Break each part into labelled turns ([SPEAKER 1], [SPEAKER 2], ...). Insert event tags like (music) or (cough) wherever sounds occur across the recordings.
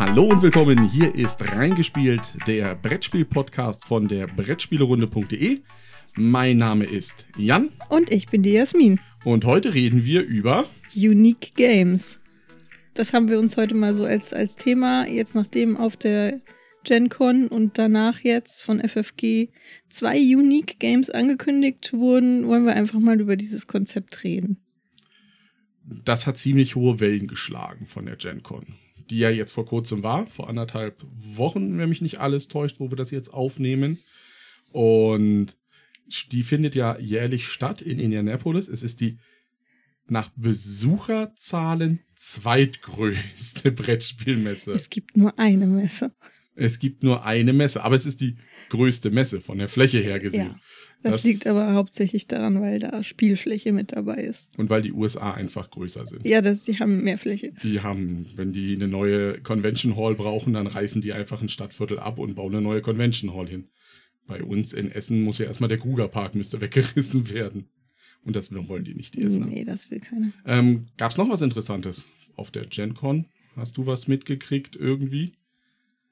[SPEAKER 1] Hallo und willkommen. Hier ist reingespielt der Brettspiel-Podcast von der Brettspielerunde.de. Mein Name ist Jan
[SPEAKER 2] Und ich bin die Jasmin.
[SPEAKER 1] und heute reden wir über
[SPEAKER 2] Unique Games. Das haben wir uns heute mal so als, als Thema, jetzt nachdem auf der GenCon und danach jetzt von FFG zwei Unique Games angekündigt wurden, wollen wir einfach mal über dieses Konzept reden.
[SPEAKER 1] das hat ziemlich hohe Wellen geschlagen von der GenCon, die ja jetzt vor kurzem war, vor anderthalb Wochen, wenn mich nicht alles täuscht, wo wir das jetzt aufnehmen. Und die findet ja jährlich statt in Indianapolis. Es ist die nach Besucherzahlen zweitgrößte (laughs) Brettspielmesse.
[SPEAKER 2] Es gibt nur eine Messe.
[SPEAKER 1] Es gibt nur eine Messe, aber es ist die größte Messe von der Fläche her gesehen.
[SPEAKER 2] Ja. Das,
[SPEAKER 1] Das-
[SPEAKER 2] liegt aber hauptsächlich daran, weil da Spielfläche mit dabei ist.
[SPEAKER 1] Und weil die USA einfach größer sind.
[SPEAKER 2] Ja, das, die haben mehr Fläche.
[SPEAKER 1] Die haben, wenn die eine neue Convention Hall brauchen, dann reißen die einfach ein Stadtviertel ab und bauen eine neue Convention Hall hin. Bei uns in Essen muss ja erstmal der Gruger Park müsste (laughs) weggerissen werden. Und das wollen die nicht, die Essener.
[SPEAKER 2] Nee, das will keiner.
[SPEAKER 1] Ähm, Gab es noch was Interessantes auf der GenCon? Hast du was mitgekriegt irgendwie?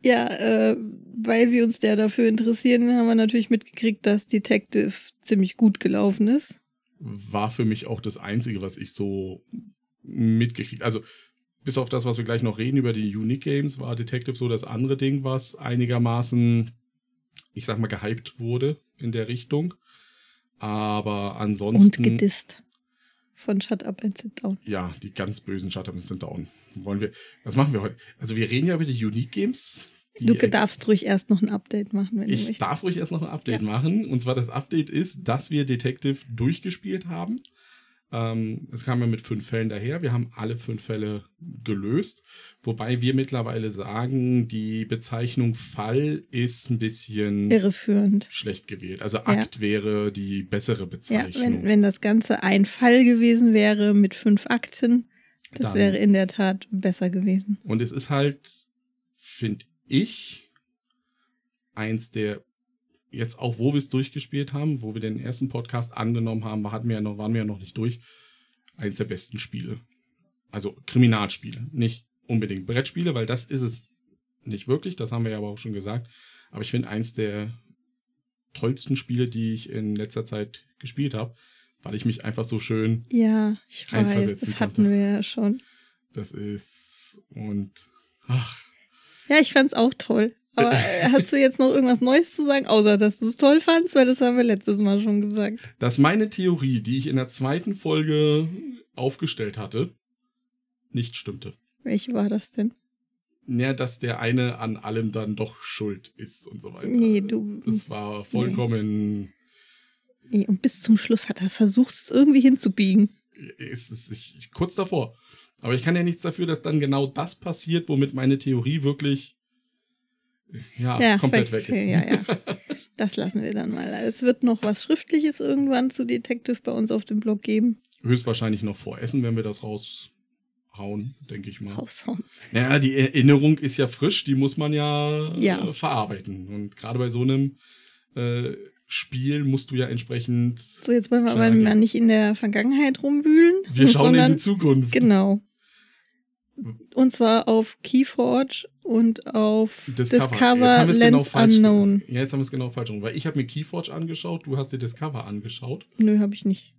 [SPEAKER 2] Ja, äh, weil wir uns der dafür interessieren, haben wir natürlich mitgekriegt, dass Detective ziemlich gut gelaufen ist.
[SPEAKER 1] War für mich auch das Einzige, was ich so mitgekriegt Also, bis auf das, was wir gleich noch reden über die Unique Games, war Detective so das andere Ding, was einigermaßen, ich sag mal, gehypt wurde in der Richtung. Aber
[SPEAKER 2] Und
[SPEAKER 1] ansonsten.
[SPEAKER 2] gedisst. Von Shut Up and Sit Down.
[SPEAKER 1] ja, die ganz bösen Shutdowns sind down. Wollen wir, was machen wir heute? Also wir reden ja über die Unique Games. Die,
[SPEAKER 2] Du darfst ruhig erst noch ein Update machen, wenn du
[SPEAKER 1] ich
[SPEAKER 2] möchtest.
[SPEAKER 1] darf ruhig erst noch ein Update
[SPEAKER 2] Ja.
[SPEAKER 1] machen. Und zwar das Update ist, dass wir Detective durchgespielt haben. Ähm, es kam ja mit fünf Fällen daher. Wir haben alle fünf Fälle gelöst. Wobei wir mittlerweile sagen, die Bezeichnung Fall ist ein bisschen
[SPEAKER 2] Irreführend.
[SPEAKER 1] schlecht gewählt. Also Akt wäre die bessere
[SPEAKER 2] Ja,
[SPEAKER 1] Bezeichnung.
[SPEAKER 2] wenn, wenn das Ganze ein Fall gewesen wäre mit fünf Akten, das
[SPEAKER 1] Dann-
[SPEAKER 2] wäre in der Tat besser gewesen.
[SPEAKER 1] Und es ist halt, finde ich, eins der, jetzt auch wo wir es durchgespielt haben, wo wir den ersten Podcast angenommen haben, hatten wir ja noch, waren wir ja noch nicht durch, eins der besten Spiele. Also Kriminalspiele, nicht unbedingt Brettspiele, weil das ist es nicht wirklich, das haben wir ja aber auch schon gesagt. Aber ich finde eins der tollsten Spiele, die ich in letzter Zeit gespielt habe, weil ich mich einfach so schön
[SPEAKER 2] Ja, ich weiß, das hatten
[SPEAKER 1] konnte.
[SPEAKER 2] wir ja schon.
[SPEAKER 1] das ist und ach,
[SPEAKER 2] Ja, ich fand's auch toll. Aber äh, hast du jetzt noch irgendwas Neues zu sagen, außer dass du es toll fandst? Weil das haben wir letztes Mal schon gesagt.
[SPEAKER 1] dass meine Theorie, die ich in der zweiten Folge aufgestellt hatte, nicht stimmte.
[SPEAKER 2] Welche war das denn?
[SPEAKER 1] Ja, dass der eine an allem dann doch schuld ist und so weiter.
[SPEAKER 2] Nee, du.
[SPEAKER 1] Das war vollkommen.
[SPEAKER 2] Nee, und bis zum Schluss hat er versucht, es irgendwie hinzubiegen.
[SPEAKER 1] Ist es ich, kurz davor. Aber ich kann ja nichts dafür, dass dann genau das passiert, womit meine Theorie wirklich ja,
[SPEAKER 2] Ja,
[SPEAKER 1] komplett weg ist.
[SPEAKER 2] ja, ja. Das lassen wir dann mal. Es wird noch was Schriftliches irgendwann zu Detective bei uns auf dem Blog geben.
[SPEAKER 1] Höchstwahrscheinlich noch vor Essen, wenn wir das raushauen, denke ich mal.
[SPEAKER 2] Raushauen.
[SPEAKER 1] Naja, die Erinnerung ist ja frisch, die muss man ja,
[SPEAKER 2] Ja.
[SPEAKER 1] Äh, verarbeiten. Und gerade bei so einem äh, Spiel musst du ja entsprechend.
[SPEAKER 2] So, jetzt wollen wir aber mal nicht in der Vergangenheit rumwühlen.
[SPEAKER 1] Wir schauen in die Zukunft.
[SPEAKER 2] Genau. Und zwar auf Keyforge und auf
[SPEAKER 1] Discover.
[SPEAKER 2] Discover,
[SPEAKER 1] Jetzt haben wir es
[SPEAKER 2] Lens
[SPEAKER 1] genau falsch
[SPEAKER 2] Unknown.
[SPEAKER 1] Ja, jetzt haben wir es genau falsch rum. Weil ich habe mir Keyforge angeschaut, du hast dir Discover angeschaut.
[SPEAKER 2] Nö, habe ich nicht.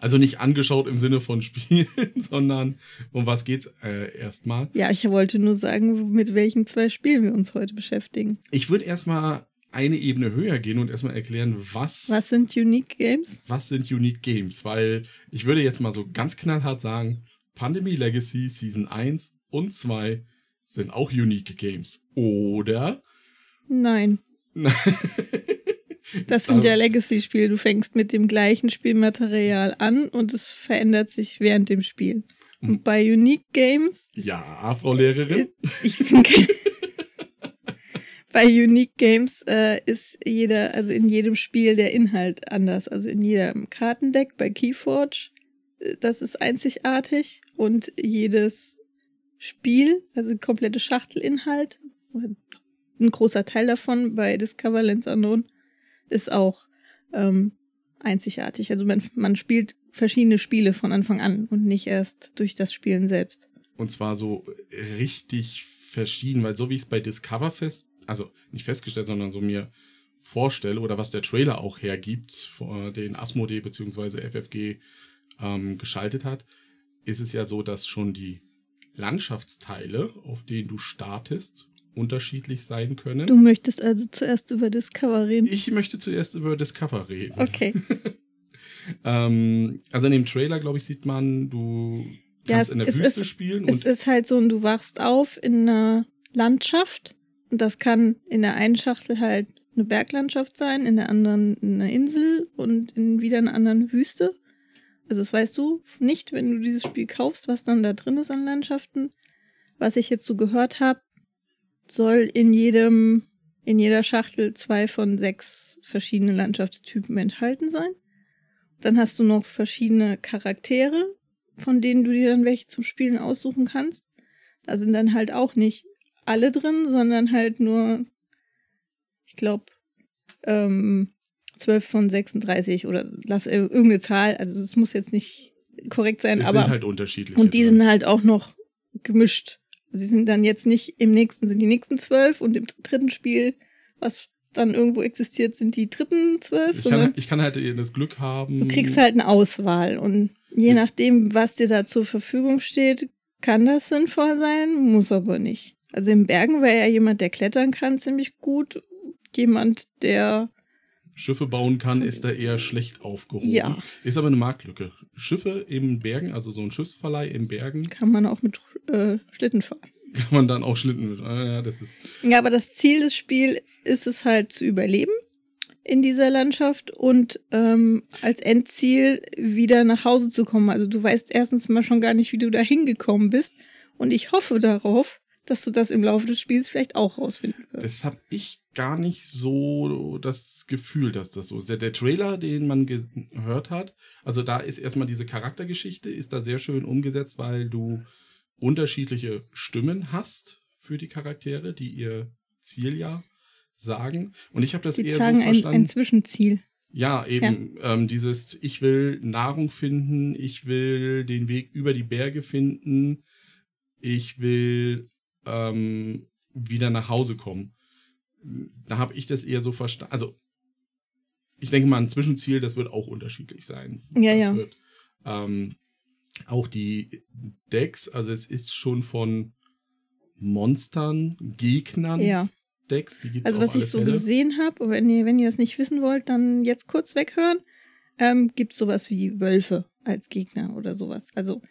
[SPEAKER 1] Also nicht angeschaut im Sinne von (laughs) Spielen, sondern um was geht's äh, erstmal.
[SPEAKER 2] Ja, ich wollte nur sagen, mit welchen zwei Spielen wir uns heute beschäftigen.
[SPEAKER 1] Ich würde erstmal eine Ebene höher gehen und erstmal erklären, was,
[SPEAKER 2] Was sind Unique Games?
[SPEAKER 1] was sind Unique Games. Weil ich würde jetzt mal so ganz knallhart sagen, Pandemie Legacy Season 1 und 2 sind auch Unique Games. Oder?
[SPEAKER 2] Nein, (laughs) das sind ja Legacy-Spiele. Du fängst mit dem gleichen Spielmaterial an und es verändert sich während dem Spiel.
[SPEAKER 1] Mhm.
[SPEAKER 2] Und bei Unique Games,
[SPEAKER 1] Ja, Frau Lehrerin.
[SPEAKER 2] ich bin kein (laughs) Bei Unique Games äh, ist jeder, also in jedem Spiel der Inhalt anders. Also in jedem Kartendeck bei Keyforge, äh, das ist einzigartig. Und jedes Spiel, also komplette Schachtelinhalt, ein großer Teil davon bei Discover Lens Unknown, ist auch ähm, einzigartig. Also man, man spielt verschiedene Spiele von Anfang an und nicht erst durch das Spielen selbst.
[SPEAKER 1] Und zwar so richtig verschieden, weil so wie ich es bei Discover fest, also nicht festgestellt, sondern so mir vorstelle oder was der Trailer auch hergibt, den Asmodee bzw. FFG ähm, geschaltet hat, ist es ja so, dass schon die Landschaftsteile, auf denen du startest, unterschiedlich sein können.
[SPEAKER 2] Du möchtest also zuerst über Discover reden.
[SPEAKER 1] Ich möchte zuerst über Discover reden.
[SPEAKER 2] Okay. (laughs)
[SPEAKER 1] ähm, also in dem Trailer, glaube ich, sieht man, du
[SPEAKER 2] ja,
[SPEAKER 1] kannst in der Wüste
[SPEAKER 2] ist,
[SPEAKER 1] spielen.
[SPEAKER 2] Es ist halt so, du wachst auf in einer Landschaft und das kann in der einen Schachtel halt eine Berglandschaft sein, in der anderen eine Insel und in wieder einer anderen Wüste. Also das weißt du nicht, wenn du dieses Spiel kaufst, was dann da drin ist an Landschaften. Was ich jetzt so gehört habe, soll in jedem, in jeder Schachtel zwei von sechs verschiedene Landschaftstypen enthalten sein. Dann hast du noch verschiedene Charaktere, von denen du dir dann welche zum Spielen aussuchen kannst. Da sind dann halt auch nicht alle drin, sondern halt nur, ich glaube, ähm, 12 von 36 oder lass äh, irgendeine Zahl, also es muss jetzt nicht korrekt sein,
[SPEAKER 1] es
[SPEAKER 2] aber.
[SPEAKER 1] sind halt unterschiedlich.
[SPEAKER 2] Und die sind halt auch noch gemischt. Sie sind dann jetzt nicht im nächsten, sind die nächsten zwölf und im dritten Spiel, was dann irgendwo existiert, sind die dritten zwölf,
[SPEAKER 1] ich kann, ich kann halt das Glück haben.
[SPEAKER 2] du kriegst halt eine Auswahl und je
[SPEAKER 1] Ja.
[SPEAKER 2] nachdem, was dir da zur Verfügung steht, kann das sinnvoll sein, muss aber nicht. Also im Bergen wäre ja jemand, der klettern kann, ziemlich gut. Jemand, der
[SPEAKER 1] Schiffe bauen kann, ist da eher schlecht aufgehoben.
[SPEAKER 2] Ja.
[SPEAKER 1] Ist aber eine Marktlücke. Schiffe im Bergen, also so ein Schiffsverleih im Bergen,
[SPEAKER 2] kann man auch mit äh, Schlitten fahren. (laughs)
[SPEAKER 1] kann man dann auch Schlitten mit. Ah, ja, das ist.
[SPEAKER 2] Ja, aber das Ziel des Spiels ist es halt zu überleben in dieser Landschaft und ähm, als Endziel wieder nach Hause zu kommen. Also du weißt erstens mal schon gar nicht, wie du da hingekommen bist. Und ich hoffe darauf, dass du das im Laufe des Spiels vielleicht auch rausfinden wirst.
[SPEAKER 1] Das habe ich gar nicht so das Gefühl, dass das so ist. Der, der Trailer, den man gehört hat, also da ist erstmal diese Charaktergeschichte, ist da sehr schön umgesetzt, weil du unterschiedliche Stimmen hast für die Charaktere, die ihr Ziel ja sagen. Und ich habe das
[SPEAKER 2] Die
[SPEAKER 1] eher
[SPEAKER 2] sagen
[SPEAKER 1] so
[SPEAKER 2] ein,
[SPEAKER 1] verstanden.
[SPEAKER 2] ein Zwischenziel.
[SPEAKER 1] Ja, eben Ähm, dieses, ich will Nahrung finden, ich will den Weg über die Berge finden, ich will ähm, wieder nach Hause kommen. Da habe ich das eher so verstanden. Also, ich denke mal, ein Zwischenziel, das wird auch unterschiedlich sein.
[SPEAKER 2] Ja,
[SPEAKER 1] das
[SPEAKER 2] ja.
[SPEAKER 1] Wird, ähm, auch die Decks, also es ist schon von Monstern, Gegnern
[SPEAKER 2] Ja.
[SPEAKER 1] Decks, die gibt
[SPEAKER 2] Also was ich so
[SPEAKER 1] Fälle.
[SPEAKER 2] gesehen habe, wenn ihr, wenn ihr das nicht wissen wollt, dann jetzt kurz weghören, ähm, gibt es sowas wie Wölfe als Gegner oder sowas. Also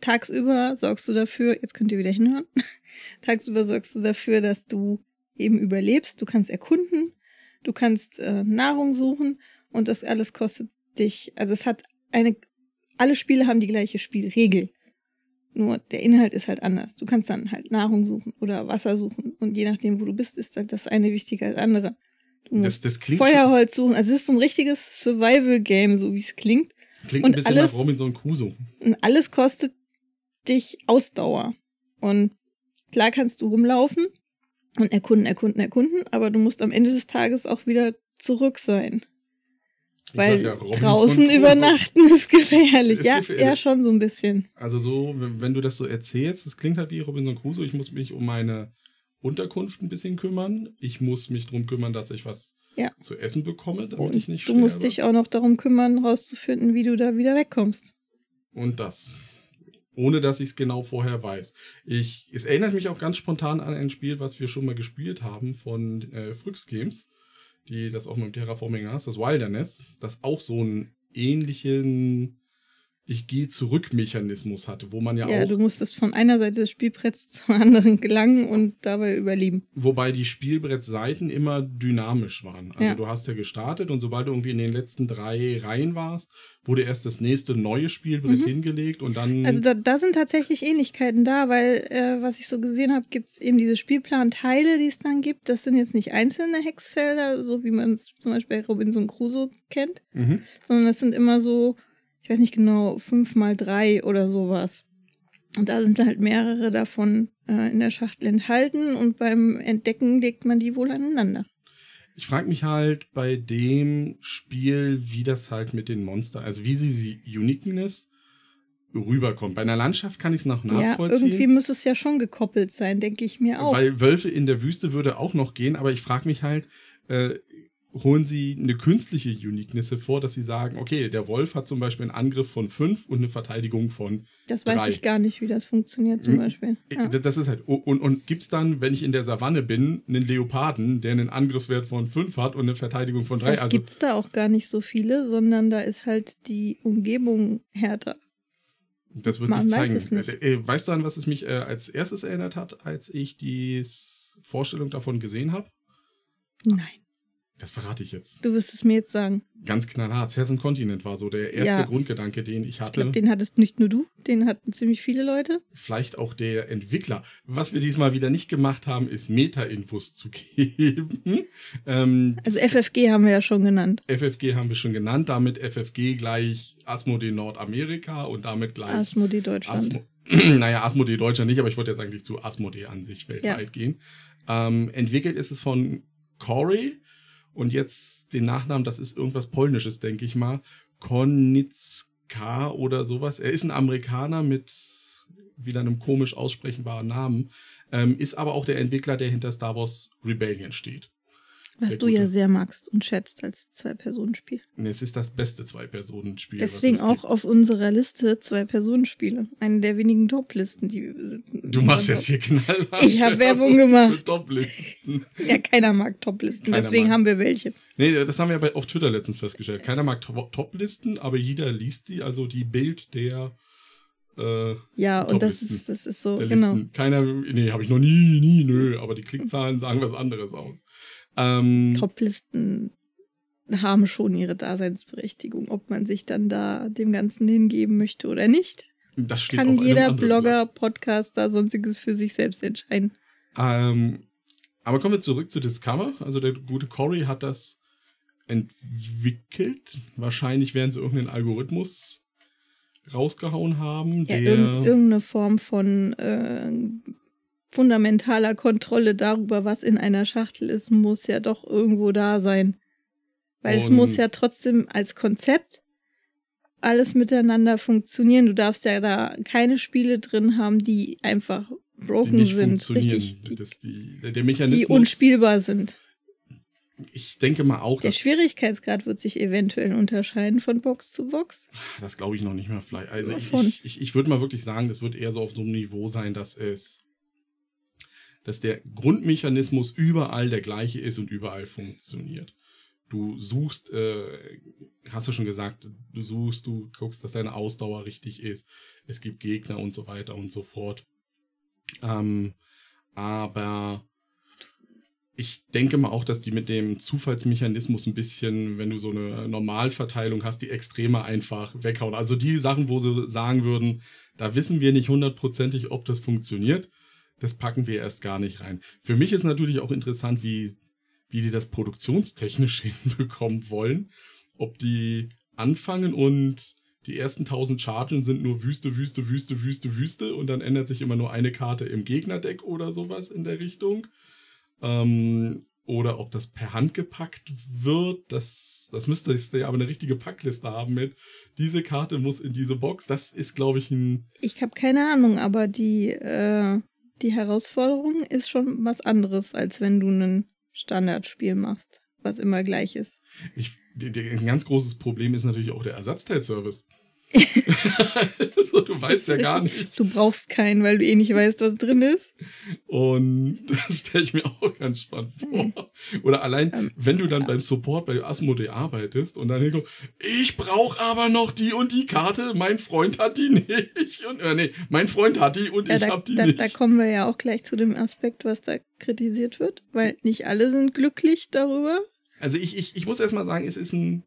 [SPEAKER 2] tagsüber sorgst du dafür, jetzt könnt ihr wieder hinhören, (laughs) tagsüber sorgst du dafür, dass du eben überlebst, du kannst erkunden, du kannst äh, Nahrung suchen und das alles kostet dich, also es hat eine, alle Spiele haben die gleiche Spielregel. Nur der Inhalt ist halt anders. Du kannst dann halt Nahrung suchen oder Wasser suchen und je nachdem, wo du bist, ist halt das eine wichtiger als andere. Du
[SPEAKER 1] Das,
[SPEAKER 2] musst
[SPEAKER 1] das klingt,
[SPEAKER 2] Feuerholz suchen. Also es ist so ein richtiges Survival-Game, so wie es klingt.
[SPEAKER 1] klingt
[SPEAKER 2] und
[SPEAKER 1] ein bisschen
[SPEAKER 2] alles-
[SPEAKER 1] nach Robinson Crusoe.
[SPEAKER 2] Und alles kostet dich Ausdauer. Und klar kannst du rumlaufen und erkunden, erkunden, erkunden, aber du musst am Ende des Tages auch wieder zurück sein.
[SPEAKER 1] Ich
[SPEAKER 2] Weil
[SPEAKER 1] ja,
[SPEAKER 2] draußen übernachten ist (laughs) gefährlich.
[SPEAKER 1] Ist
[SPEAKER 2] ja,
[SPEAKER 1] gefährlich.
[SPEAKER 2] ja, schon so ein bisschen.
[SPEAKER 1] Also so, wenn wenn du das so erzählst, das klingt halt wie Robinson Crusoe. Ich muss mich um meine Unterkunft ein bisschen kümmern. Ich muss mich darum kümmern, dass ich was
[SPEAKER 2] Ja.
[SPEAKER 1] zu essen bekomme, damit
[SPEAKER 2] Und
[SPEAKER 1] ich nicht
[SPEAKER 2] du
[SPEAKER 1] sterbe.
[SPEAKER 2] musst dich auch noch darum kümmern, rauszufinden, wie du da wieder wegkommst.
[SPEAKER 1] Und das. Ohne dass ich es genau vorher weiß. Ich, es erinnert mich auch ganz spontan an ein Spiel, was wir schon mal gespielt haben von äh, Phryx Games, die das auch mit dem Terraforming hast, das Wilderness, das auch so einen ähnlichen Ich gehe zurück Mechanismus hatte, wo man ja,
[SPEAKER 2] Ja,
[SPEAKER 1] auch
[SPEAKER 2] du musstest von einer Seite des Spielbretts (laughs) zur anderen gelangen und dabei überleben.
[SPEAKER 1] Wobei die Spielbrettseiten immer dynamisch waren. Also
[SPEAKER 2] Ja.
[SPEAKER 1] du hast ja gestartet und sobald du irgendwie in den letzten drei Reihen warst, wurde erst das nächste neue Spielbrett
[SPEAKER 2] Mhm.
[SPEAKER 1] hingelegt und dann.
[SPEAKER 2] Also da, da sind tatsächlich Ähnlichkeiten da, weil, äh, was ich so gesehen habe, gibt es eben diese Spielplanteile, die es dann gibt. Das sind jetzt nicht einzelne Hexfelder, so wie man es zum Beispiel bei Robinson Crusoe kennt,
[SPEAKER 1] mhm.
[SPEAKER 2] sondern das sind immer so, ich weiß nicht genau, fünf mal drei oder sowas. Und da sind halt mehrere davon äh, in der Schachtel enthalten und beim Entdecken legt man die wohl aneinander.
[SPEAKER 1] Ich frage mich halt bei dem Spiel, wie das halt mit den Monstern, also wie sie sie Uniqueness rüberkommt. Bei einer Landschaft kann ich es noch
[SPEAKER 2] Ja,
[SPEAKER 1] nachvollziehen.
[SPEAKER 2] irgendwie muss es ja schon gekoppelt sein, denke ich mir auch.
[SPEAKER 1] Weil Wölfe in der Wüste würde auch noch gehen, aber ich frage mich halt, äh, holen sie eine künstliche Uniqueness vor, dass sie sagen, okay, der Wolf hat zum Beispiel einen Angriff von 5 und eine Verteidigung von.
[SPEAKER 2] das weiß
[SPEAKER 1] drei.
[SPEAKER 2] ich gar nicht, wie das funktioniert zum
[SPEAKER 1] Hm,
[SPEAKER 2] Beispiel. Ja.
[SPEAKER 1] D- Das ist halt. Und, und gibt es dann, wenn ich in der Savanne bin, einen Leoparden, der einen Angriffswert von 5 hat und eine Verteidigung von 3?
[SPEAKER 2] Vielleicht
[SPEAKER 1] Also,
[SPEAKER 2] gibt es da auch gar nicht so viele, sondern da ist halt die Umgebung härter.
[SPEAKER 1] das wird
[SPEAKER 2] man
[SPEAKER 1] sich
[SPEAKER 2] weiß
[SPEAKER 1] zeigen.
[SPEAKER 2] es nicht.
[SPEAKER 1] Äh, Weißt du, an was es mich äh, als erstes erinnert hat, als ich die Vorstellung davon gesehen habe?
[SPEAKER 2] Nein,
[SPEAKER 1] Das verrate ich jetzt.
[SPEAKER 2] du wirst es mir jetzt sagen.
[SPEAKER 1] Ganz knallhart. Seven Continent war so der erste
[SPEAKER 2] Ja.
[SPEAKER 1] Grundgedanke, den ich
[SPEAKER 2] Ich
[SPEAKER 1] hatte.
[SPEAKER 2] glaube, den hattest nicht nur du, den hatten ziemlich viele Leute.
[SPEAKER 1] vielleicht auch der Entwickler. Was wir diesmal wieder nicht gemacht haben, ist Meta-Infos zu geben. (laughs) Ähm,
[SPEAKER 2] Also FFG haben wir ja schon genannt.
[SPEAKER 1] FFG haben wir schon genannt, damit FFG gleich Asmodee Nordamerika und damit gleich
[SPEAKER 2] Asmodee Deutschland.
[SPEAKER 1] Asmo (clears throat) naja, Asmodee Deutschland nicht, aber ich wollte jetzt eigentlich zu Asmodee an sich weltweit gehen. Ähm, entwickelt ist es von Corey und jetzt den Nachnamen, das ist irgendwas Polnisches, denke ich mal. Konitzka oder sowas. Er ist ein Amerikaner mit wieder einem komisch aussprechbaren Namen, ähm, ist aber auch der Entwickler, der hinter Star Wars Rebellion steht.
[SPEAKER 2] Was du ja sehr magst und schätzt als Zwei-Personen-Spiel.
[SPEAKER 1] Und es ist das beste Zwei-Personen-Spiel.
[SPEAKER 2] Deswegen
[SPEAKER 1] es
[SPEAKER 2] auch
[SPEAKER 1] gibt.
[SPEAKER 2] auf unserer Liste Zwei-Personen-Spiele. Eine der wenigen Top-Listen, die wir besitzen.
[SPEAKER 1] Du machst jetzt hier knallhart.
[SPEAKER 2] Ich hab Werbung gemacht. (laughs)
[SPEAKER 1] Top-Listen.
[SPEAKER 2] Ja, keiner mag Top-Listen, deswegen
[SPEAKER 1] mag.
[SPEAKER 2] haben wir welche.
[SPEAKER 1] Nee, das haben wir bei, auf Twitter letztens festgestellt. Keiner mag To- Top-Listen, aber jeder liest sie. Also die Bild der, äh,
[SPEAKER 2] Ja, und das ist, das ist so, genau.
[SPEAKER 1] Keiner, nee, habe ich noch nie, nie, nö. Aber die Klickzahlen (laughs) sagen was anderes aus. Ähm,
[SPEAKER 2] Top-Listen haben schon ihre Daseinsberechtigung. Ob man sich dann da dem Ganzen hingeben möchte oder nicht,
[SPEAKER 1] das steht
[SPEAKER 2] kann jeder Blogger,
[SPEAKER 1] Blatt.
[SPEAKER 2] Podcaster, sonstiges für sich selbst entscheiden.
[SPEAKER 1] Ähm, aber kommen wir zurück zu Discover. Also der gute Cory hat das entwickelt. Wahrscheinlich werden sie irgendeinen Algorithmus rausgehauen haben,
[SPEAKER 2] Ja,
[SPEAKER 1] der
[SPEAKER 2] irgend, irgendeine Form von äh, fundamentaler Kontrolle darüber, was in einer Schachtel ist, muss ja doch irgendwo da sein. Weil es
[SPEAKER 1] Und-
[SPEAKER 2] muss ja trotzdem als Konzept alles miteinander funktionieren. Du darfst ja da keine Spiele drin haben, die einfach
[SPEAKER 1] die
[SPEAKER 2] broken
[SPEAKER 1] nicht
[SPEAKER 2] sind, richtig, die,
[SPEAKER 1] die, der der
[SPEAKER 2] die
[SPEAKER 1] Mechanismus.
[SPEAKER 2] unspielbar sind.
[SPEAKER 1] Ich denke mal auch,
[SPEAKER 2] Der Schwierigkeitsgrad wird sich eventuell unterscheiden von Box zu Box.
[SPEAKER 1] Das glaube ich noch nicht mehr vielleicht. Also
[SPEAKER 2] Ja,
[SPEAKER 1] ich, ich, ich würde mal wirklich sagen, das wird eher so auf so einem Niveau sein, dass es, dass der Grundmechanismus überall der gleiche ist und überall funktioniert. Du suchst, äh, hast du schon gesagt, du suchst, du guckst, dass deine Ausdauer richtig ist. Es gibt Gegner und so weiter und so fort. Ähm, aber ich denke mal auch, dass die mit dem Zufallsmechanismus ein bisschen, wenn du so eine Normalverteilung hast, die Extreme einfach weghauen. Also die Sachen, wo sie sagen würden, da wissen wir nicht hundertprozentig, ob das funktioniert, das packen wir erst gar nicht rein. Für mich ist natürlich auch interessant, wie, wie die das produktionstechnisch (laughs) hinbekommen wollen. Ob die anfangen und die ersten 1000 Chargen sind nur Wüste, Wüste, Wüste, Wüste, Wüste und dann ändert sich immer nur eine Karte im Gegnerdeck oder sowas in der Richtung. Ähm, oder ob das per Hand gepackt wird, das, das müsste ja aber eine richtige Packliste haben mit, diese Karte muss in diese Box. Das ist, glaube ich, ein.
[SPEAKER 2] Ich habe keine Ahnung, aber die, äh, die Herausforderung ist schon was anderes, als wenn du ein Standardspiel machst, was immer gleich ist.
[SPEAKER 1] Ich, ein ganz großes Problem ist natürlich auch der Ersatzteilservice. (laughs) so, du weißt ja gar nicht.
[SPEAKER 2] Du brauchst keinen, weil du eh nicht weißt, was drin ist.
[SPEAKER 1] Und das stelle ich mir auch ganz spannend vor. Oder allein,
[SPEAKER 2] Ähm,
[SPEAKER 1] wenn du dann beim Support bei Asmodee arbeitest und dann hinkommst, ich brauche aber noch die und die Karte, mein Freund hat die nicht. Und, äh, nee, mein Freund hat die und
[SPEAKER 2] Ja,
[SPEAKER 1] ich habe die
[SPEAKER 2] da,
[SPEAKER 1] nicht.
[SPEAKER 2] da kommen wir ja auch gleich zu dem Aspekt, was da kritisiert wird, weil nicht alle sind glücklich darüber.
[SPEAKER 1] also ich, ich, ich muss erstmal sagen, es ist ein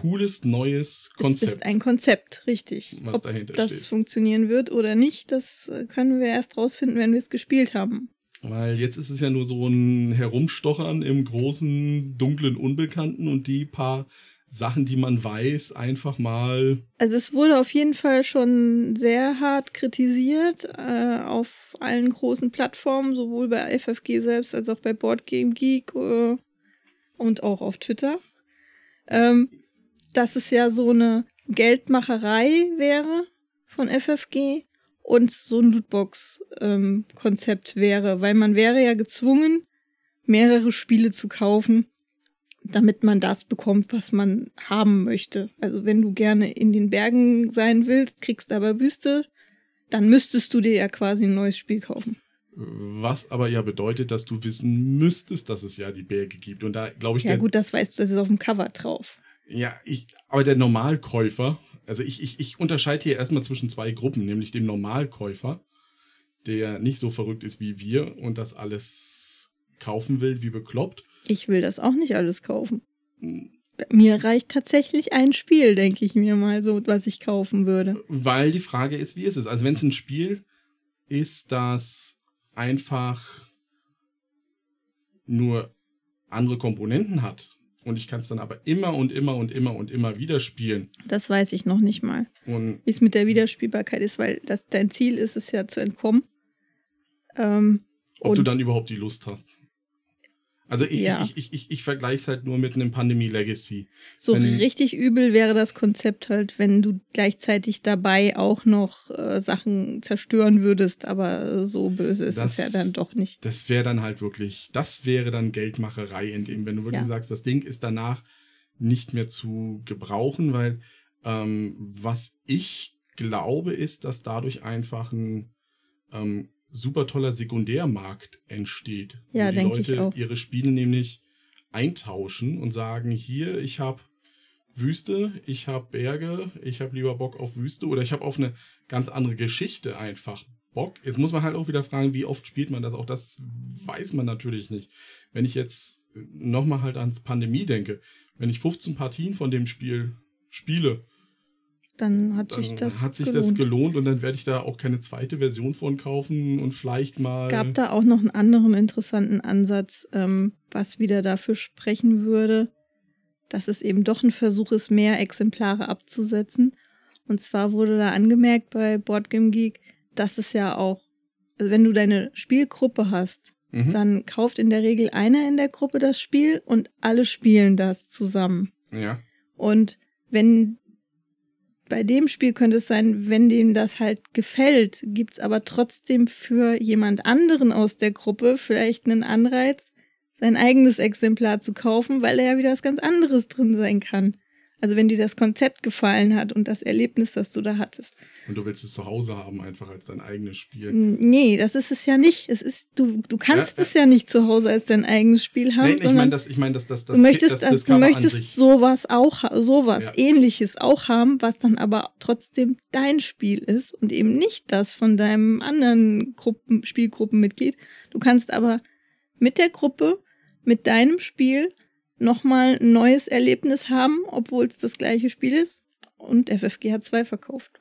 [SPEAKER 1] cooles, neues
[SPEAKER 2] Es
[SPEAKER 1] Konzept,
[SPEAKER 2] ist ein Konzept, richtig.
[SPEAKER 1] was
[SPEAKER 2] Ob
[SPEAKER 1] dahinter
[SPEAKER 2] das
[SPEAKER 1] steht.
[SPEAKER 2] funktionieren wird oder nicht, das äh, können wir erst rausfinden, wenn wir es gespielt haben.
[SPEAKER 1] Weil jetzt ist es ja nur so ein Herumstochern im großen, dunklen Unbekannten und die paar Sachen, die man weiß, einfach mal
[SPEAKER 2] Also es wurde auf jeden Fall schon sehr hart kritisiert äh, auf allen großen Plattformen, sowohl bei FFG selbst als auch bei Boardgame Geek äh, und auch auf Twitter, ähm, dass es ja so eine Geldmacherei wäre, von FFG und so ein Lootbox-Konzept ähm, wäre, weil man wäre ja gezwungen, mehrere Spiele zu kaufen, damit man das bekommt, was man haben möchte. Also wenn du gerne in den Bergen sein willst, kriegst aber Wüste, dann müsstest du dir ja quasi ein neues Spiel kaufen.
[SPEAKER 1] Was aber ja bedeutet, dass du wissen müsstest, dass es ja die Berge gibt. Und da glaube ich.
[SPEAKER 2] Ja, gut, das weißt du, das ist auf dem Cover drauf.
[SPEAKER 1] Ja, ich, aber der Normalkäufer, also ich, ich, ich unterscheide hier erstmal zwischen zwei Gruppen, nämlich dem Normalkäufer, der nicht so verrückt ist wie wir und das alles kaufen will, wie bekloppt.
[SPEAKER 2] Ich will das auch nicht alles kaufen. Hm. Mir reicht tatsächlich ein Spiel, denke ich mir mal so, was ich kaufen würde.
[SPEAKER 1] Weil die Frage ist, wie ist es? Also wenn es ein Spiel ist, das einfach nur andere Komponenten hat und ich kann es dann aber immer und immer und immer und immer wieder spielen.
[SPEAKER 2] Das weiß ich noch nicht mal. Wie es mit der Wiederspielbarkeit ist, weil das, dein Ziel ist es ja zu entkommen.
[SPEAKER 1] Ähm, Ob du dann überhaupt die Lust hast. Also ich, ja. ich, ich, ich, ich vergleiche es halt nur mit einem Pandemie Legacy.
[SPEAKER 2] So wenn, richtig übel wäre das Konzept halt, wenn du gleichzeitig dabei auch noch äh, Sachen zerstören würdest, aber so böse ist das, es ja dann doch nicht.
[SPEAKER 1] Das wäre dann halt wirklich, das wäre dann Geldmacherei, in dem, wenn du wirklich ja. sagst, das Ding ist danach nicht mehr zu gebrauchen, weil ähm, was ich glaube, ist, dass dadurch einfach ein ähm, super toller Sekundärmarkt entsteht.
[SPEAKER 2] Ja, denke ich auch.
[SPEAKER 1] ihre Spiele nämlich eintauschen und sagen, hier, ich habe Wüste, ich habe Berge, ich habe lieber Bock auf Wüste oder ich habe auf eine ganz andere Geschichte einfach Bock. Jetzt muss man halt auch wieder fragen, wie oft spielt man das? Auch das weiß man natürlich nicht. Wenn ich jetzt nochmal halt ans Pandemie denke, wenn ich 15 Partien von dem Spiel spiele
[SPEAKER 2] dann hat sich das
[SPEAKER 1] hat sich gelohnt. das gelohnt und dann werde ich da auch keine zweite Version von kaufen und vielleicht mal.
[SPEAKER 2] Es gab da auch noch einen anderen interessanten Ansatz, ähm, was wieder dafür sprechen würde, dass es eben doch ein Versuch ist, mehr Exemplare abzusetzen. Und zwar wurde da angemerkt bei Boardgame Geek, dass es ja auch, also wenn du deine Spielgruppe hast, mhm. dann kauft in der Regel einer in der Gruppe das Spiel und alle spielen das zusammen.
[SPEAKER 1] Ja.
[SPEAKER 2] Und wenn bei dem Spiel könnte es sein, wenn dem das halt gefällt, gibt es aber trotzdem für jemand anderen aus der Gruppe vielleicht einen Anreiz, sein eigenes Exemplar zu kaufen, weil da ja wieder was ganz anderes drin sein kann. Also wenn dir das Konzept gefallen hat und das Erlebnis, das du da hattest.
[SPEAKER 1] Und du willst es zu Hause haben, einfach als dein eigenes Spiel.
[SPEAKER 2] Nee, das ist es ja nicht. Es ist, du, du kannst ja, es ja nicht zu Hause als dein eigenes Spiel haben. Nee,
[SPEAKER 1] ich meine das, ich meine das, das, das,
[SPEAKER 2] du möchtest, das, das, du möchtest sowas auch, sowas ja. ähnliches auch haben, was dann aber trotzdem dein Spiel ist und eben nicht das von deinem anderen Gruppen, Spielgruppenmitglied. Du kannst aber mit der Gruppe, mit deinem Spiel nochmal ein neues Erlebnis haben, obwohl es das gleiche Spiel ist. Und FFG hat zwei verkauft.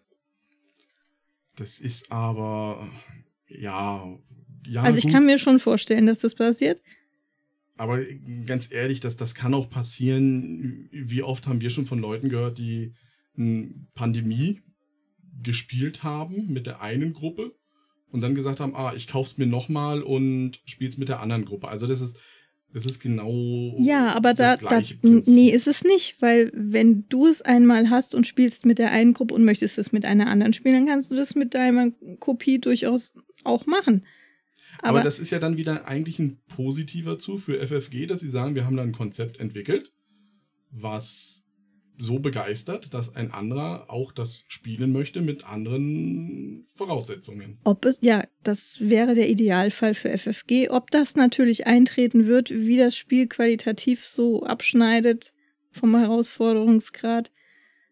[SPEAKER 1] Das ist aber, ja. ja
[SPEAKER 2] also ich gut. kann mir schon vorstellen, dass das passiert.
[SPEAKER 1] Aber ganz ehrlich, das, das kann auch passieren. Wie oft haben wir schon von Leuten gehört, die eine Pandemie gespielt haben mit der einen Gruppe und dann gesagt haben, ah, ich kauf's mir nochmal und spiel's mit der anderen Gruppe. Also das ist, es ist genau.
[SPEAKER 2] Ja, aber da, da nee, ist es nicht, weil wenn du es einmal hast und spielst mit der einen Gruppe und möchtest es mit einer anderen spielen, dann kannst du das mit deiner Kopie durchaus auch machen.
[SPEAKER 1] Aber, aber das ist ja dann wieder eigentlich ein positiver Zug für FFG, dass sie sagen, wir haben da ein Konzept entwickelt, was so begeistert, dass ein anderer auch das spielen möchte mit anderen Voraussetzungen.
[SPEAKER 2] Ob es, ja, das wäre der Idealfall für FFG. Ob das natürlich eintreten wird, wie das Spiel qualitativ so abschneidet vom Herausforderungsgrad,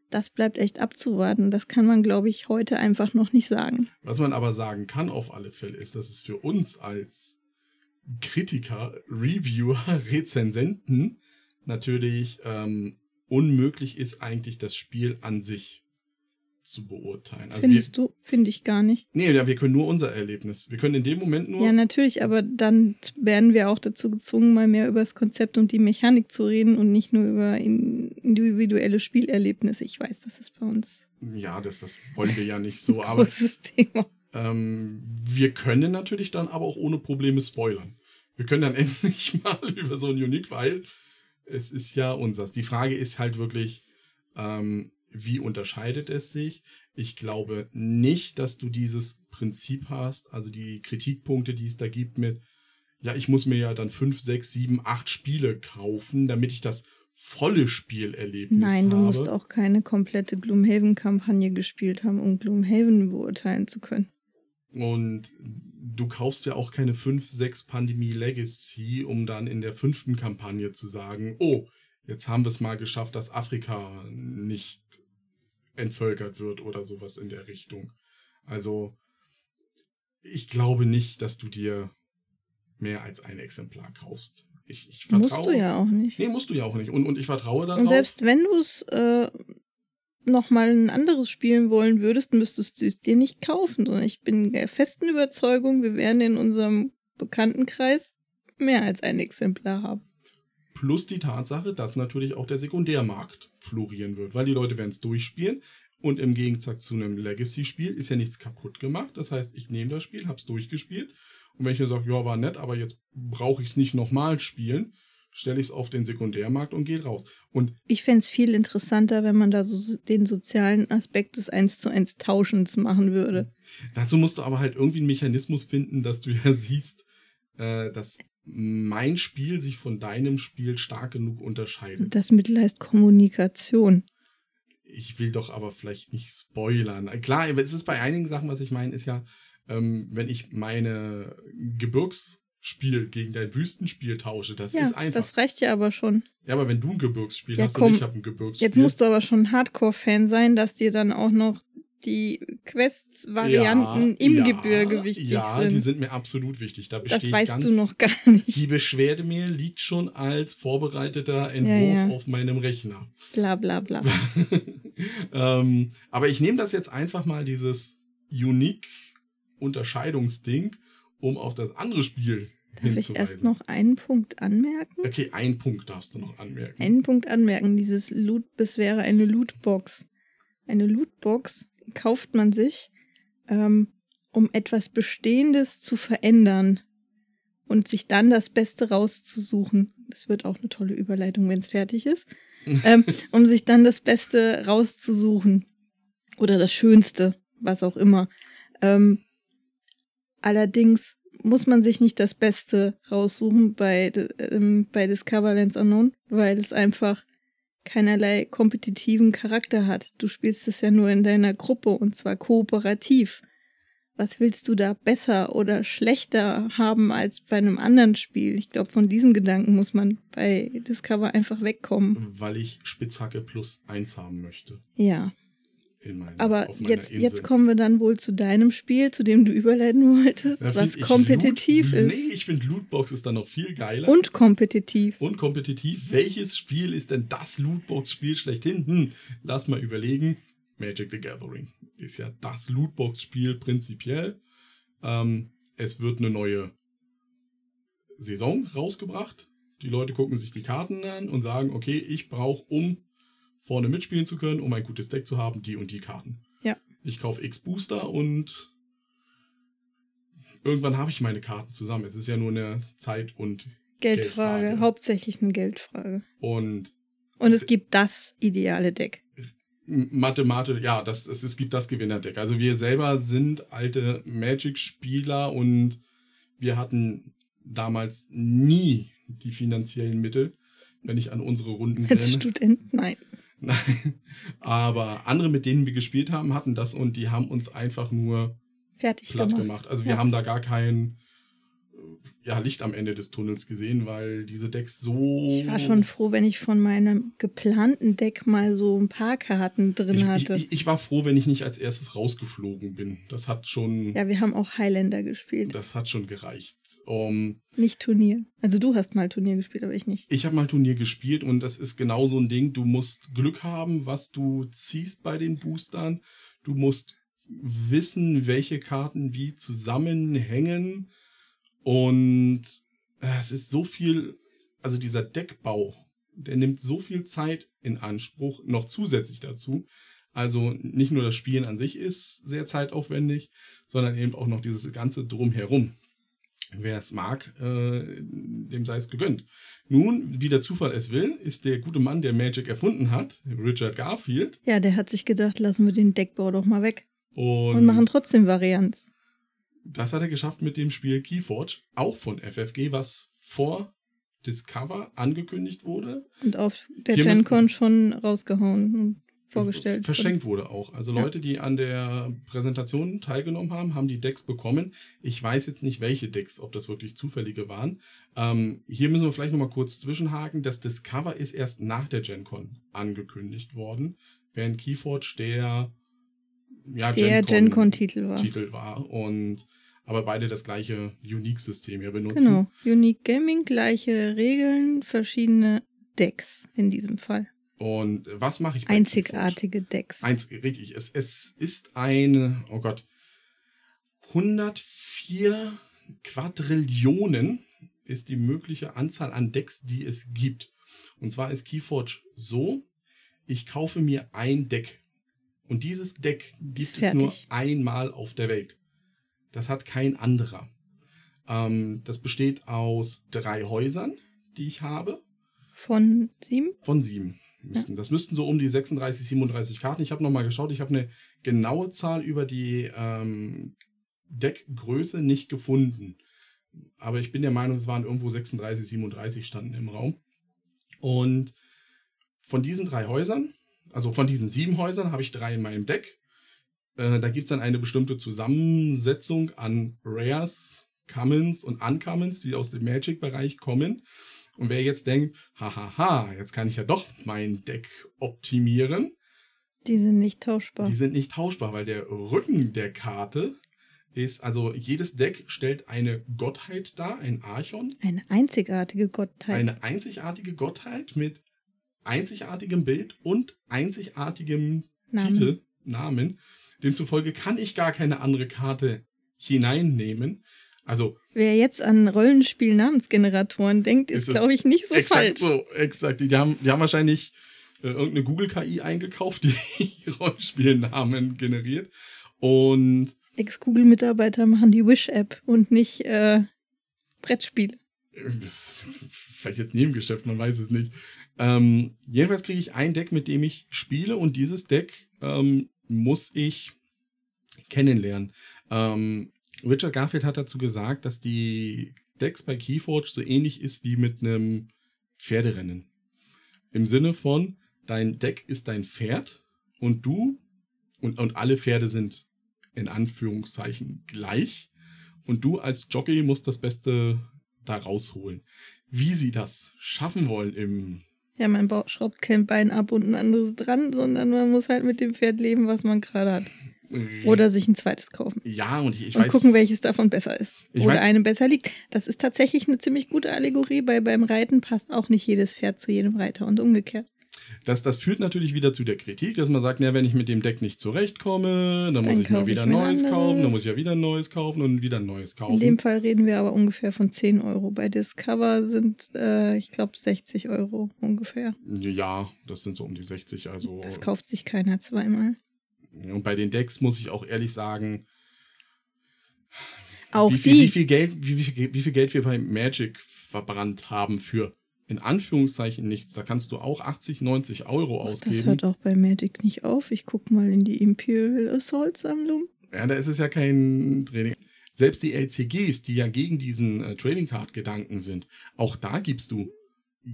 [SPEAKER 2] das bleibt echt abzuwarten. Das kann man, glaube ich, heute einfach noch nicht sagen.
[SPEAKER 1] Was man aber sagen kann auf alle Fälle ist, dass es für uns als Kritiker, Reviewer, (laughs) Rezensenten natürlich ähm, unmöglich ist eigentlich das Spiel an sich zu beurteilen.
[SPEAKER 2] Also Findest wir, du? Finde ich gar nicht.
[SPEAKER 1] Nee, ja, wir können nur unser Erlebnis. Wir können in dem Moment nur.
[SPEAKER 2] Ja, natürlich, aber dann werden wir auch dazu gezwungen, mal mehr über das Konzept und die Mechanik zu reden und nicht nur über individuelle Spielerlebnisse. Ich weiß, das ist bei uns.
[SPEAKER 1] Ja, das, das wollen wir ja nicht (laughs) so, aber. Großes Thema. Ähm, wir können natürlich dann aber auch ohne Probleme spoilern. Wir können dann (laughs) endlich mal über so ein Unique, weil es ist ja unseres. Die Frage ist halt wirklich, ähm, wie unterscheidet es sich? Ich glaube nicht, dass du dieses Prinzip hast, also die Kritikpunkte, die es da gibt mit, ja, ich muss mir ja dann fünf, sechs, sieben, acht Spiele kaufen, damit ich das volle Spielerlebnis
[SPEAKER 2] Nein, du
[SPEAKER 1] habe.
[SPEAKER 2] musst auch keine komplette Gloomhaven-Kampagne gespielt haben, um Gloomhaven beurteilen zu können.
[SPEAKER 1] Und du kaufst ja auch keine 5, 6 Pandemie Legacy, um dann in der fünften Kampagne zu sagen, oh, jetzt haben wir es mal geschafft, dass Afrika nicht entvölkert wird oder sowas in der Richtung. Also, ich glaube nicht, dass du dir mehr als ein Exemplar kaufst. Ich, ich vertraue.
[SPEAKER 2] Musst du ja auch nicht.
[SPEAKER 1] Nee, musst du ja auch nicht. Und, und ich vertraue darauf.
[SPEAKER 2] Und selbst wenn du es äh, nochmal ein anderes spielen wollen würdest, müsstest du es dir nicht kaufen, sondern ich bin der festen Überzeugung, wir werden in unserem Bekanntenkreis mehr als ein Exemplar haben.
[SPEAKER 1] Plus die Tatsache, dass natürlich auch der Sekundärmarkt florieren wird, weil die Leute werden es durchspielen und im Gegensatz zu einem Legacy-Spiel ist ja nichts kaputt gemacht. Das heißt, ich nehme das Spiel, habe es durchgespielt und wenn ich mir sage, ja, war nett, aber jetzt brauche ich es nicht nochmal spielen, stelle ich es auf den Sekundärmarkt und gehe raus. Und
[SPEAKER 2] Ich fände es viel interessanter, wenn man da so den sozialen Aspekt des 1 zu 1 Tauschens machen würde.
[SPEAKER 1] dazu musst du aber halt irgendwie einen Mechanismus finden, dass du (laughs) ja siehst, äh, dass mein Spiel sich von deinem Spiel stark genug unterscheidet.
[SPEAKER 2] Das Mittel heißt Kommunikation.
[SPEAKER 1] Ich will doch aber vielleicht nicht spoilern. Klar, es ist bei einigen Sachen, was ich meine, ist ja, ähm, wenn ich meine Gebirgsspiel gegen dein Wüstenspiel tausche, das
[SPEAKER 2] ja,
[SPEAKER 1] ist einfach.
[SPEAKER 2] das reicht ja aber schon.
[SPEAKER 1] ja, aber wenn du ein Gebirgsspiel
[SPEAKER 2] Ja,
[SPEAKER 1] hast
[SPEAKER 2] komm,
[SPEAKER 1] und ich habe ein Gebirgsspiel.
[SPEAKER 2] Jetzt musst du aber schon Hardcore-Fan sein, dass dir dann auch noch die Quests-Varianten im
[SPEAKER 1] ja,
[SPEAKER 2] Gebirge wichtig
[SPEAKER 1] ja,
[SPEAKER 2] sind.
[SPEAKER 1] die sind mir absolut wichtig. Da
[SPEAKER 2] das weißt
[SPEAKER 1] ganz,
[SPEAKER 2] du noch gar nicht.
[SPEAKER 1] Die Beschwerdemail liegt schon als vorbereiteter Entwurf
[SPEAKER 2] Ja, ja.
[SPEAKER 1] auf meinem Rechner.
[SPEAKER 2] Bla bla bla. (laughs)
[SPEAKER 1] ähm, aber ich nehme das jetzt einfach mal, dieses Unique-Unterscheidungsding, um auf das andere Spiel
[SPEAKER 2] Darf ich erst noch einen Punkt anmerken?
[SPEAKER 1] Okay, einen Punkt darfst du noch anmerken.
[SPEAKER 2] Einen Punkt anmerken. Dieses Loot, das wäre eine Lootbox. Eine Lootbox kauft man sich, ähm, um etwas Bestehendes zu verändern und sich dann das Beste rauszusuchen. Das wird auch eine tolle Überleitung, wenn es fertig ist. (laughs) ähm, um sich dann das Beste rauszusuchen. Oder das Schönste, was auch immer. Ähm, allerdings muss man sich nicht das Beste raussuchen bei, ähm, bei Discoverlands Unknown, weil es einfach keinerlei kompetitiven Charakter hat. Du spielst es ja nur in deiner Gruppe und zwar kooperativ. Was willst du da besser oder schlechter haben als bei einem anderen Spiel? Ich glaube, von diesem Gedanken muss man bei Discover einfach wegkommen.
[SPEAKER 1] Weil ich Spitzhacke plus eins haben möchte.
[SPEAKER 2] Ja,
[SPEAKER 1] In meiner,
[SPEAKER 2] aber jetzt,
[SPEAKER 1] Insel.
[SPEAKER 2] jetzt kommen wir dann wohl zu deinem Spiel, zu dem du überleiten wolltest,
[SPEAKER 1] Da
[SPEAKER 2] was kompetitiv
[SPEAKER 1] Loot,
[SPEAKER 2] ist.
[SPEAKER 1] Nee, ich finde Lootbox ist dann noch viel geiler.
[SPEAKER 2] Und kompetitiv.
[SPEAKER 1] Und kompetitiv. Welches Spiel ist denn das Lootbox-Spiel schlechthin? Hm, lass mal überlegen. Magic the Gathering ist ja das Lootbox-Spiel prinzipiell. Ähm, es wird eine neue Saison rausgebracht. Die Leute gucken sich die Karten an und sagen, okay, ich brauche, um vorne mitspielen zu können, um ein gutes Deck zu haben, die und die Karten.
[SPEAKER 2] Ja.
[SPEAKER 1] Ich kaufe X Booster und irgendwann habe ich meine Karten zusammen. Es ist ja nur eine Zeit- und
[SPEAKER 2] Geldfrage,
[SPEAKER 1] Geldfrage.
[SPEAKER 2] hauptsächlich eine Geldfrage.
[SPEAKER 1] Und
[SPEAKER 2] Und es gibt das ideale Deck.
[SPEAKER 1] Mathematisch, ja, das, es, es gibt das Gewinnerdeck. Also wir selber sind alte Magic-Spieler und wir hatten damals nie die finanziellen Mittel, wenn ich an unsere Runden
[SPEAKER 2] Als
[SPEAKER 1] denke.
[SPEAKER 2] Student, nein.
[SPEAKER 1] Nein. Aber andere, mit denen wir gespielt haben, hatten das und die haben uns einfach nur
[SPEAKER 2] Fertig
[SPEAKER 1] platt
[SPEAKER 2] gemacht.
[SPEAKER 1] gemacht. Also wir
[SPEAKER 2] Ja.
[SPEAKER 1] haben da gar kein äh, ja, Licht am Ende des Tunnels gesehen, weil diese Decks so.
[SPEAKER 2] Ich war schon froh, wenn ich von meinem geplanten Deck mal so ein paar Karten drin
[SPEAKER 1] ich,
[SPEAKER 2] hatte.
[SPEAKER 1] ich, ich war froh, wenn ich nicht als erstes rausgeflogen bin. Das hat schon,
[SPEAKER 2] ja, wir haben auch Highlander gespielt.
[SPEAKER 1] das hat schon gereicht. Um,
[SPEAKER 2] Nicht Turnier. Also du hast mal Turnier gespielt, aber ich nicht.
[SPEAKER 1] ich habe mal Turnier gespielt und das ist genau so ein Ding. Du musst Glück haben, was du ziehst bei den Boostern. Du musst wissen, welche Karten wie zusammenhängen. Und äh, es ist so viel, also dieser Deckbau, der nimmt so viel Zeit in Anspruch, noch zusätzlich dazu. Also nicht nur das Spielen an sich ist sehr zeitaufwendig, sondern eben auch noch dieses ganze Drumherum. Wer es mag, äh, dem sei es gegönnt. Nun, wie der Zufall es will, ist der gute Mann, der Magic erfunden hat, Richard Garfield.
[SPEAKER 2] Ja, der hat sich gedacht, lassen wir den Deckbau doch mal weg.
[SPEAKER 1] Und,
[SPEAKER 2] Und machen trotzdem Varianz.
[SPEAKER 1] Das hat er geschafft mit dem Spiel Keyforge, auch von FFG, was vor Discover angekündigt wurde.
[SPEAKER 2] Und auf der
[SPEAKER 1] Hier
[SPEAKER 2] GenCon schon rausgehauen und vorgestellt.
[SPEAKER 1] Verschenkt wurde auch. Also
[SPEAKER 2] Ja.
[SPEAKER 1] Leute, die an der Präsentation teilgenommen haben, haben die Decks bekommen. Ich weiß jetzt nicht, welche Decks, ob das wirklich zufällige waren. Ähm, hier müssen wir vielleicht nochmal kurz zwischenhaken. Das Discover ist erst nach der GenCon angekündigt worden, während Keyforge der, ja,
[SPEAKER 2] Der GenCon-Titel war.
[SPEAKER 1] Titel war. Und aber beide das gleiche Unique-System hier benutzen.
[SPEAKER 2] Genau. Unique Gaming, gleiche Regeln, verschiedene Decks in diesem Fall.
[SPEAKER 1] Und was mache ich bei
[SPEAKER 2] Einzigartige Decks.
[SPEAKER 1] Keyforge? Eins, richtig. Es, es ist eine, oh Gott, 104 Quadrillionen ist die mögliche Anzahl an Decks, die es gibt. Und zwar ist Keyforge so, ich kaufe mir ein Deck. Und dieses Deck gibt es nur einmal auf der Welt. Das hat kein anderer. Ähm, das besteht aus drei Häusern, die ich habe.
[SPEAKER 2] Von sieben?
[SPEAKER 1] Von sieben. Müssten. Das müssten so um die 36, 37 Karten. Ich habe nochmal geschaut, ich habe eine genaue Zahl über die ähm, Deckgröße nicht gefunden. Aber ich bin der Meinung, es waren irgendwo 36, 37 standen im Raum. Und von diesen drei Häusern, also von diesen sieben Häusern, habe ich drei in meinem Deck. Äh, da gibt es dann eine bestimmte Zusammensetzung an Rares, Commons und Uncommons, die aus dem Magic-Bereich kommen. Und wer jetzt denkt, hahaha, jetzt kann ich ja doch mein Deck optimieren,
[SPEAKER 2] Die sind nicht tauschbar.
[SPEAKER 1] die sind nicht tauschbar, weil der Rücken der Karte ist, also jedes Deck stellt eine Gottheit dar, ein Archon,
[SPEAKER 2] Eine einzigartige Gottheit.
[SPEAKER 1] eine einzigartige Gottheit mit einzigartigem Bild und einzigartigem
[SPEAKER 2] Namen.
[SPEAKER 1] Titel, Namen. Demzufolge kann ich gar keine andere Karte hineinnehmen. Also
[SPEAKER 2] Wer jetzt an Rollenspiel-Namensgeneratoren denkt, ist,
[SPEAKER 1] Ist
[SPEAKER 2] glaube ich, nicht so
[SPEAKER 1] exakt
[SPEAKER 2] falsch.
[SPEAKER 1] so, exakt. Die haben, die haben wahrscheinlich äh, irgendeine Google-KI eingekauft, (laughs) die Rollenspielnamen generiert. Und
[SPEAKER 2] Ex-Google-Mitarbeiter machen die Wish-App und nicht äh, Brettspiele.
[SPEAKER 1] das ist vielleicht jetzt Nebengeschäft, man weiß es nicht. Ähm, jedenfalls kriege ich ein Deck, mit dem ich spiele und dieses Deck ähm, muss ich kennenlernen. Ähm, Richard Garfield hat dazu gesagt, dass die Decks bei Keyforge so ähnlich ist wie mit einem Pferderennen. Im Sinne von, dein Deck ist dein Pferd und du und, und alle Pferde sind in Anführungszeichen gleich und du als Jockey musst das Beste da rausholen. Wie sie das schaffen wollen im
[SPEAKER 2] Ja, man schraubt kein Bein ab und ein anderes dran, sondern man muss halt mit dem Pferd leben, was man gerade hat. Oder sich ein zweites kaufen.
[SPEAKER 1] ja und ich, ich
[SPEAKER 2] und
[SPEAKER 1] weiß
[SPEAKER 2] gucken, welches davon besser ist. Oder
[SPEAKER 1] weiß-
[SPEAKER 2] einem besser liegt. Das ist tatsächlich eine ziemlich gute Allegorie, weil beim Reiten passt auch nicht jedes Pferd zu jedem Reiter und umgekehrt.
[SPEAKER 1] Das, das führt natürlich wieder zu der Kritik, dass man sagt, na, wenn ich mit dem Deck nicht zurechtkomme, dann, muss
[SPEAKER 2] Dann
[SPEAKER 1] ich mir
[SPEAKER 2] kaufe
[SPEAKER 1] wieder
[SPEAKER 2] ich
[SPEAKER 1] ein neues kaufen, dann muss ich ja wieder ein neues kaufen und wieder ein neues kaufen.
[SPEAKER 2] In dem Fall reden wir aber ungefähr von 10 Euro. Bei Discover sind, äh, ich glaube, 60 Euro ungefähr.
[SPEAKER 1] ja, das sind so um die 60. Also
[SPEAKER 2] Das kauft sich keiner zweimal.
[SPEAKER 1] und bei den Decks muss ich auch ehrlich sagen,
[SPEAKER 2] Auch
[SPEAKER 1] wie, viel,
[SPEAKER 2] die.
[SPEAKER 1] wie, viel Geld, wie, wie viel Geld wir bei Magic verbrannt haben für in Anführungszeichen nichts. Da kannst du auch 80, 90 Euro
[SPEAKER 2] Ach, das
[SPEAKER 1] ausgeben.
[SPEAKER 2] hört auch bei Magic nicht auf. Ich guck mal in die Imperial Assault Sammlung.
[SPEAKER 1] Ja, da ist es ja kein Training. Selbst die LCGs, die ja gegen diesen äh, Trading Card Gedanken sind, auch da gibst du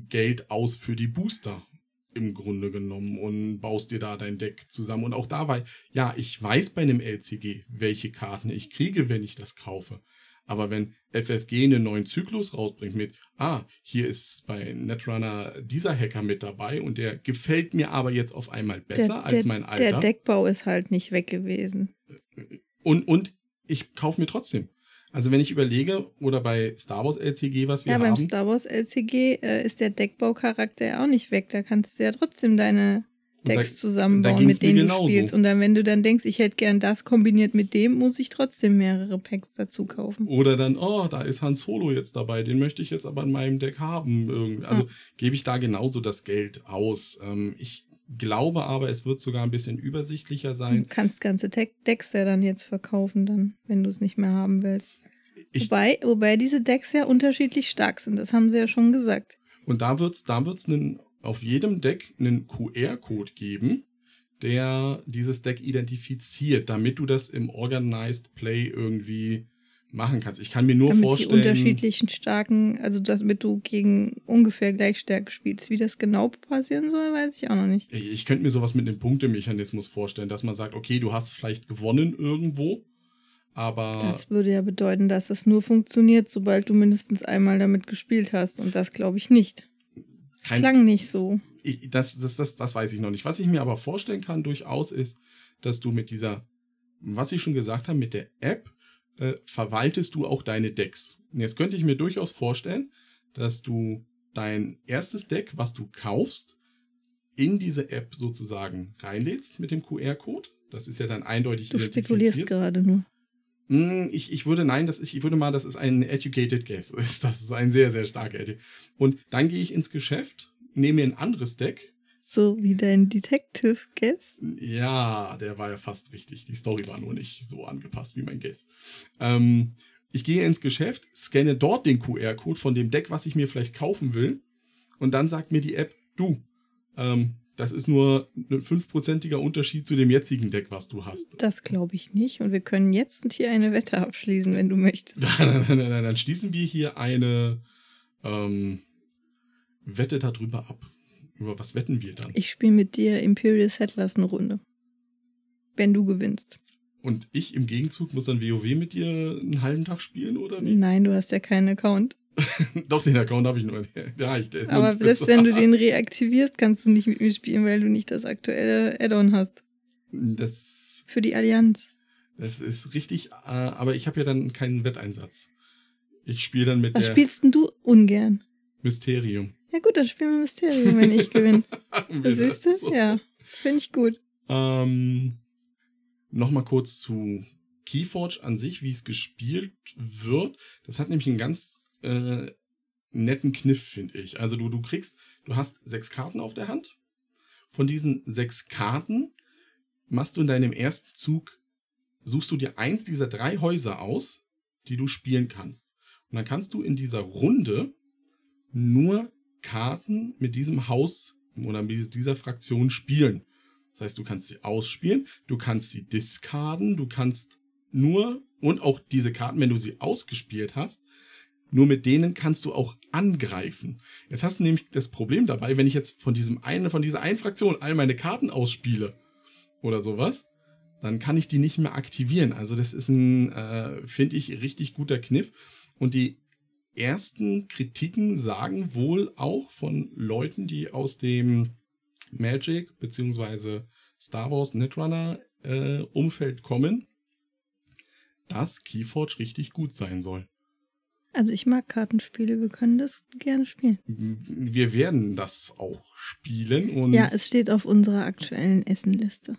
[SPEAKER 1] Geld aus für die Booster im Grunde genommen und baust dir da dein Deck zusammen. Und auch dabei, ja, ich weiß bei einem LCG, welche Karten ich kriege, wenn ich das kaufe. Aber wenn FFG einen neuen Zyklus rausbringt mit, ah, hier ist bei Netrunner dieser Hacker mit dabei und der gefällt mir aber jetzt auf einmal besser als mein alter.
[SPEAKER 2] Der Deckbau ist halt nicht weg gewesen.
[SPEAKER 1] Und, und ich kaufe mir trotzdem. Also wenn ich überlege, oder bei Star Wars LCG, was wir
[SPEAKER 2] Ja, beim
[SPEAKER 1] haben,
[SPEAKER 2] Star Wars LCG äh, ist der Deckbaucharakter ja auch nicht weg. Da kannst du ja trotzdem deine Decks zusammenbauen, mit denen du spielst. Und dann, wenn du dann denkst, ich hätte gern das kombiniert mit dem, muss ich trotzdem mehrere Packs dazu kaufen.
[SPEAKER 1] oder dann, oh, da ist Han Solo jetzt dabei, den möchte ich jetzt aber in meinem Deck haben. Also gebe ich da genauso das Geld aus. Ähm, ich glaube aber, es wird sogar ein bisschen übersichtlicher
[SPEAKER 2] Du
[SPEAKER 1] sein.
[SPEAKER 2] kannst ganze Deck Decks ja dann jetzt verkaufen, dann, wenn du es nicht mehr haben willst.
[SPEAKER 1] Ich,
[SPEAKER 2] Wobei, wobei diese Decks ja unterschiedlich stark sind, das haben sie ja schon gesagt.
[SPEAKER 1] und da wird es da wird's einen, auf jedem Deck einen QR-Code geben, der dieses Deck identifiziert, damit du das im Organized Play irgendwie machen kannst. Ich kann mir nur
[SPEAKER 2] damit
[SPEAKER 1] vorstellen.
[SPEAKER 2] die unterschiedlichen starken, also damit du gegen ungefähr Gleichstärke spielst. Wie das genau passieren soll, weiß ich auch noch nicht.
[SPEAKER 1] Ich ich könnte mir sowas mit einem Punktemechanismus vorstellen, dass man sagt, okay, du hast vielleicht gewonnen irgendwo, aber
[SPEAKER 2] Das würde ja bedeuten, dass das nur funktioniert, sobald du mindestens einmal damit gespielt hast. Und das glaube ich nicht.
[SPEAKER 1] Kein-
[SPEAKER 2] klang nicht so.
[SPEAKER 1] ich, das, das, das, das weiß ich noch nicht. Was ich mir aber vorstellen kann durchaus ist, dass du mit dieser, was ich schon gesagt habe, mit der App äh, verwaltest du auch deine Decks. Jetzt könnte ich mir durchaus vorstellen, dass du dein erstes Deck, was du kaufst, in diese App sozusagen reinlädst mit dem QR-Code. Das ist ja dann eindeutig
[SPEAKER 2] Du spekulierst gerade nur.
[SPEAKER 1] Mm, Ich, ich würde nein, das ist, ich würde mal, das ist ein educated guess. (laughs) Das ist ein sehr, sehr starker. Und dann gehe ich ins Geschäft, nehme mir ein anderes Deck.
[SPEAKER 2] So wie dein Detective Guess.
[SPEAKER 1] Ja, der war ja fast richtig. Die Story war nur nicht so angepasst wie mein Guess. Ähm, ich gehe ins Geschäft, scanne dort den QR-Code von dem Deck, was ich mir vielleicht kaufen will. Und dann sagt mir die App, du, ähm, das ist nur ein fünfprozentiger Unterschied zu dem jetzigen Deck, was du hast.
[SPEAKER 2] Das glaube ich nicht. Und wir können jetzt und hier eine Wette abschließen, wenn du möchtest.
[SPEAKER 1] Dann, dann, dann, dann schließen wir hier eine ähm, Wette darüber ab. Über was wetten wir dann?
[SPEAKER 2] Ich spiele mit dir Imperial Settlers eine Runde. Wenn du gewinnst.
[SPEAKER 1] Und ich im Gegenzug muss dann WoW mit dir einen halben Tag spielen, oder wie?
[SPEAKER 2] Nein, du hast ja keinen Account. (laughs)
[SPEAKER 1] Doch, den Account habe ich nur. Ja, ich, der ist
[SPEAKER 2] Aber selbst wenn du den reaktivierst, kannst du nicht mit mir spielen, weil du nicht das aktuelle Add-on hast.
[SPEAKER 1] Das,
[SPEAKER 2] Für die Allianz.
[SPEAKER 1] das ist richtig, äh, aber ich habe ja dann keinen Wetteinsatz. Ich spiele dann mit
[SPEAKER 2] Was
[SPEAKER 1] der
[SPEAKER 2] spielst denn du ungern?
[SPEAKER 1] Mysterium.
[SPEAKER 2] Ja gut, dann spielen wir Mysterium, wenn ich gewinne. (laughs) Siehst
[SPEAKER 1] das
[SPEAKER 2] du?
[SPEAKER 1] so?
[SPEAKER 2] Ja, finde ich gut.
[SPEAKER 1] Ähm, Nochmal kurz zu Keyforge an sich, wie es gespielt wird. Das hat nämlich einen ganz äh, netten Kniff, finde ich. Also du, du kriegst, du hast sechs Karten auf der Hand. Von diesen sechs Karten machst du in deinem ersten Zug, suchst du dir eins dieser drei Häuser aus, die du spielen kannst. Und dann kannst du in dieser Runde nur Karten mit diesem Haus oder mit dieser Fraktion spielen. Das heißt, du kannst sie ausspielen, du kannst sie discarden, du kannst nur, und auch diese Karten, wenn du sie ausgespielt hast, nur mit denen kannst du auch angreifen. Jetzt hast du nämlich das Problem dabei, wenn ich jetzt von diesem einen, von dieser einen Fraktion all meine Karten ausspiele oder sowas, dann kann ich die nicht mehr aktivieren. Also das ist ein, äh, finde ich, richtig guter Kniff. Und die ersten Kritiken sagen wohl auch von Leuten, die aus dem Magic bzw. Star Wars Netrunner äh, Umfeld kommen, dass Keyforge richtig gut sein soll.
[SPEAKER 2] Also ich mag Kartenspiele, wir können das gerne spielen.
[SPEAKER 1] Wir werden das auch spielen und
[SPEAKER 2] Ja, es steht auf unserer aktuellen Essenliste.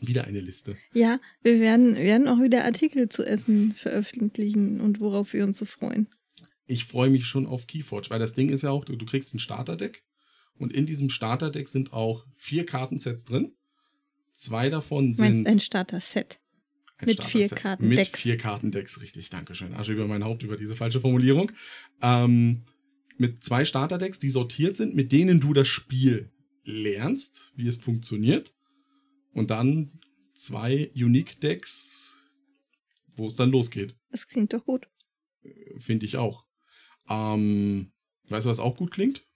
[SPEAKER 1] wieder eine Liste.
[SPEAKER 2] Ja, wir werden, werden auch wieder Artikel zu Essen veröffentlichen und worauf wir uns so freuen.
[SPEAKER 1] Ich freue mich schon auf Keyforge, weil das Ding ist ja auch, du, du kriegst ein Starterdeck und in diesem Starterdeck sind auch vier Kartensets drin. Zwei davon
[SPEAKER 2] Du meinst
[SPEAKER 1] sind
[SPEAKER 2] ein Starter-Set. Mit vier. Kartendecks.
[SPEAKER 1] Mit vier Kartendecks, richtig. Dankeschön. Asche über mein Haupt über diese falsche Formulierung. Ähm, mit zwei Starterdecks, die sortiert sind, mit denen du das Spiel lernst, wie es funktioniert. Und dann zwei Unique-Decks, wo es dann losgeht.
[SPEAKER 2] Das klingt doch gut.
[SPEAKER 1] Finde ich auch. Ähm, weißt du, was auch gut klingt?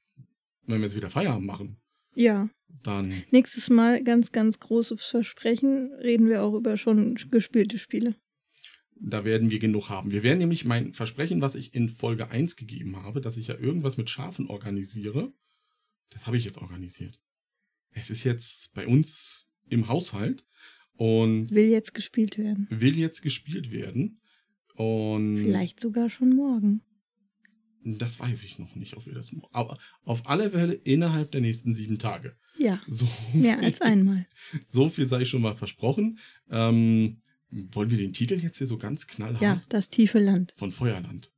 [SPEAKER 1] Wenn wir jetzt wieder Feierabend machen.
[SPEAKER 2] Ja.
[SPEAKER 1] Dann
[SPEAKER 2] Nächstes Mal, ganz, ganz großes Versprechen, reden wir auch über schon gespielte Spiele.
[SPEAKER 1] Da werden wir genug haben. Wir werden nämlich mein Versprechen, was ich in Folge 1 gegeben habe, dass ich ja irgendwas mit Schafen organisiere, das habe ich jetzt organisiert. Es ist jetzt bei uns im Haushalt und
[SPEAKER 2] Will jetzt gespielt werden.
[SPEAKER 1] will jetzt gespielt werden. Und
[SPEAKER 2] Vielleicht sogar schon morgen.
[SPEAKER 1] Das weiß ich noch nicht, ob wir das. Aber auf alle Fälle innerhalb der nächsten sieben Tage.
[SPEAKER 2] Ja,
[SPEAKER 1] So
[SPEAKER 2] mehr
[SPEAKER 1] viel-
[SPEAKER 2] als einmal. (laughs)
[SPEAKER 1] So viel sei schon mal versprochen. Ähm, wollen wir den Titel jetzt hier so ganz knallhart?
[SPEAKER 2] Ja, das tiefe Land.
[SPEAKER 1] Von Feuerland.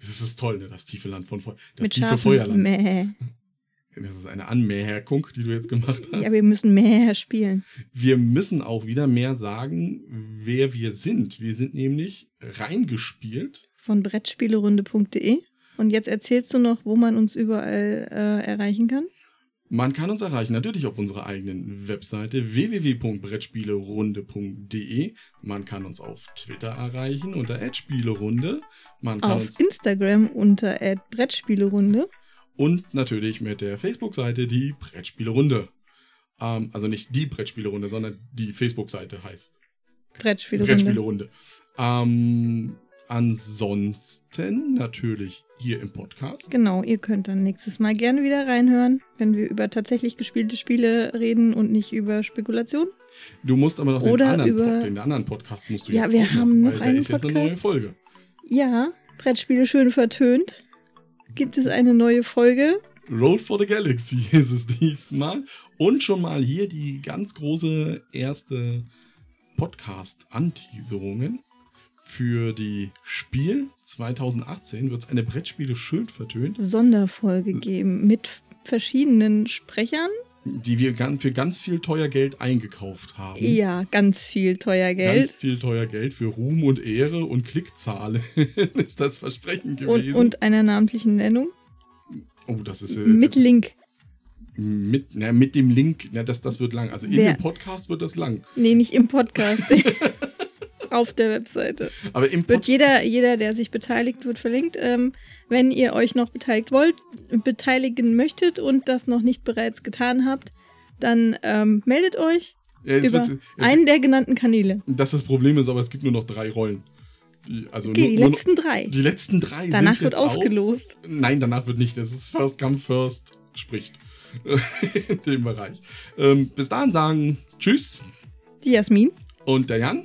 [SPEAKER 1] Das ist toll, ne? Das tiefe Land von Feuerland. Das
[SPEAKER 2] Mit
[SPEAKER 1] tiefe
[SPEAKER 2] Schafen.
[SPEAKER 1] Feuerland.
[SPEAKER 2] Mäh.
[SPEAKER 1] Das ist eine Anmerkung, die du jetzt gemacht hast.
[SPEAKER 2] Ja, wir müssen mehr spielen.
[SPEAKER 1] wir müssen auch wieder mehr sagen, wer wir sind. Wir sind nämlich reingespielt
[SPEAKER 2] von Brettspielerunde.de. Und jetzt erzählst du noch, wo man uns überall äh, erreichen kann.
[SPEAKER 1] Man kann uns erreichen natürlich auf unserer eigenen Webseite www.brettspielerunde.de. Man kann uns auf Twitter erreichen unter @spielerunde. Man kann
[SPEAKER 2] Auf
[SPEAKER 1] uns
[SPEAKER 2] Instagram unter Brettspielerunde.
[SPEAKER 1] und natürlich mit der Facebook-Seite die Brettspielerunde. Ähm, also nicht die Brettspielerunde, sondern die Facebook-Seite heißt
[SPEAKER 2] Brettspielerunde.
[SPEAKER 1] Brettspielerunde. Ähm, ansonsten natürlich hier im Podcast.
[SPEAKER 2] Genau, ihr könnt dann nächstes Mal gerne wieder reinhören, wenn wir über tatsächlich gespielte Spiele reden und nicht über Spekulation.
[SPEAKER 1] Du musst aber noch den
[SPEAKER 2] Oder
[SPEAKER 1] anderen,
[SPEAKER 2] über-
[SPEAKER 1] Pod- den anderen Podcast musst du
[SPEAKER 2] Ja,
[SPEAKER 1] jetzt
[SPEAKER 2] wir
[SPEAKER 1] auch
[SPEAKER 2] haben
[SPEAKER 1] machen,
[SPEAKER 2] noch einen
[SPEAKER 1] jetzt eine
[SPEAKER 2] Podcast.
[SPEAKER 1] neue Folge.
[SPEAKER 2] Ja, Brettspiele schön vertönt. Gibt es eine neue Folge?
[SPEAKER 1] Road for the Galaxy (laughs) ist es diesmal. Und schon mal hier die ganz große erste Podcast-Anteaserungen. Für die Spiel 2018 wird es eine Brettspiele schön vertönt,
[SPEAKER 2] Sonderfolge geben mit verschiedenen Sprechern.
[SPEAKER 1] die wir für ganz viel teuer Geld eingekauft haben.
[SPEAKER 2] Ja, ganz viel teuer
[SPEAKER 1] Ganz
[SPEAKER 2] Geld.
[SPEAKER 1] viel teuer Geld für Ruhm und Ehre und Klickzahlen (laughs) ist das Versprechen
[SPEAKER 2] Und,
[SPEAKER 1] gewesen.
[SPEAKER 2] und einer namentlichen Nennung.
[SPEAKER 1] oh, das ist äh,
[SPEAKER 2] Mit Link.
[SPEAKER 1] mit, na, mit dem Link, na, das, das wird lang. Also in
[SPEAKER 2] Wer-
[SPEAKER 1] dem Podcast wird das lang.
[SPEAKER 2] Nee, nicht im Podcast. (laughs) Auf der Webseite.
[SPEAKER 1] Aber im
[SPEAKER 2] Wird jeder, jeder, der sich beteiligt, wird verlinkt. Ähm, wenn ihr euch noch beteiligt wollt, beteiligen möchtet und das noch nicht bereits getan habt, dann ähm, meldet euch
[SPEAKER 1] Ja,
[SPEAKER 2] über
[SPEAKER 1] jetzt,
[SPEAKER 2] einen der genannten Kanäle.
[SPEAKER 1] dass das Problem ist, aber es gibt nur noch drei Rollen. Die, also
[SPEAKER 2] Okay,
[SPEAKER 1] nur,
[SPEAKER 2] die
[SPEAKER 1] nur
[SPEAKER 2] letzten drei.
[SPEAKER 1] noch, die letzten drei
[SPEAKER 2] Danach wird
[SPEAKER 1] jetzt auch-
[SPEAKER 2] ausgelost.
[SPEAKER 1] Nein, danach wird nicht. Das ist First Come First spricht. (laughs) In dem Bereich. Ähm, bis dahin sagen Tschüss
[SPEAKER 2] Die Jasmin.
[SPEAKER 1] und der Jan.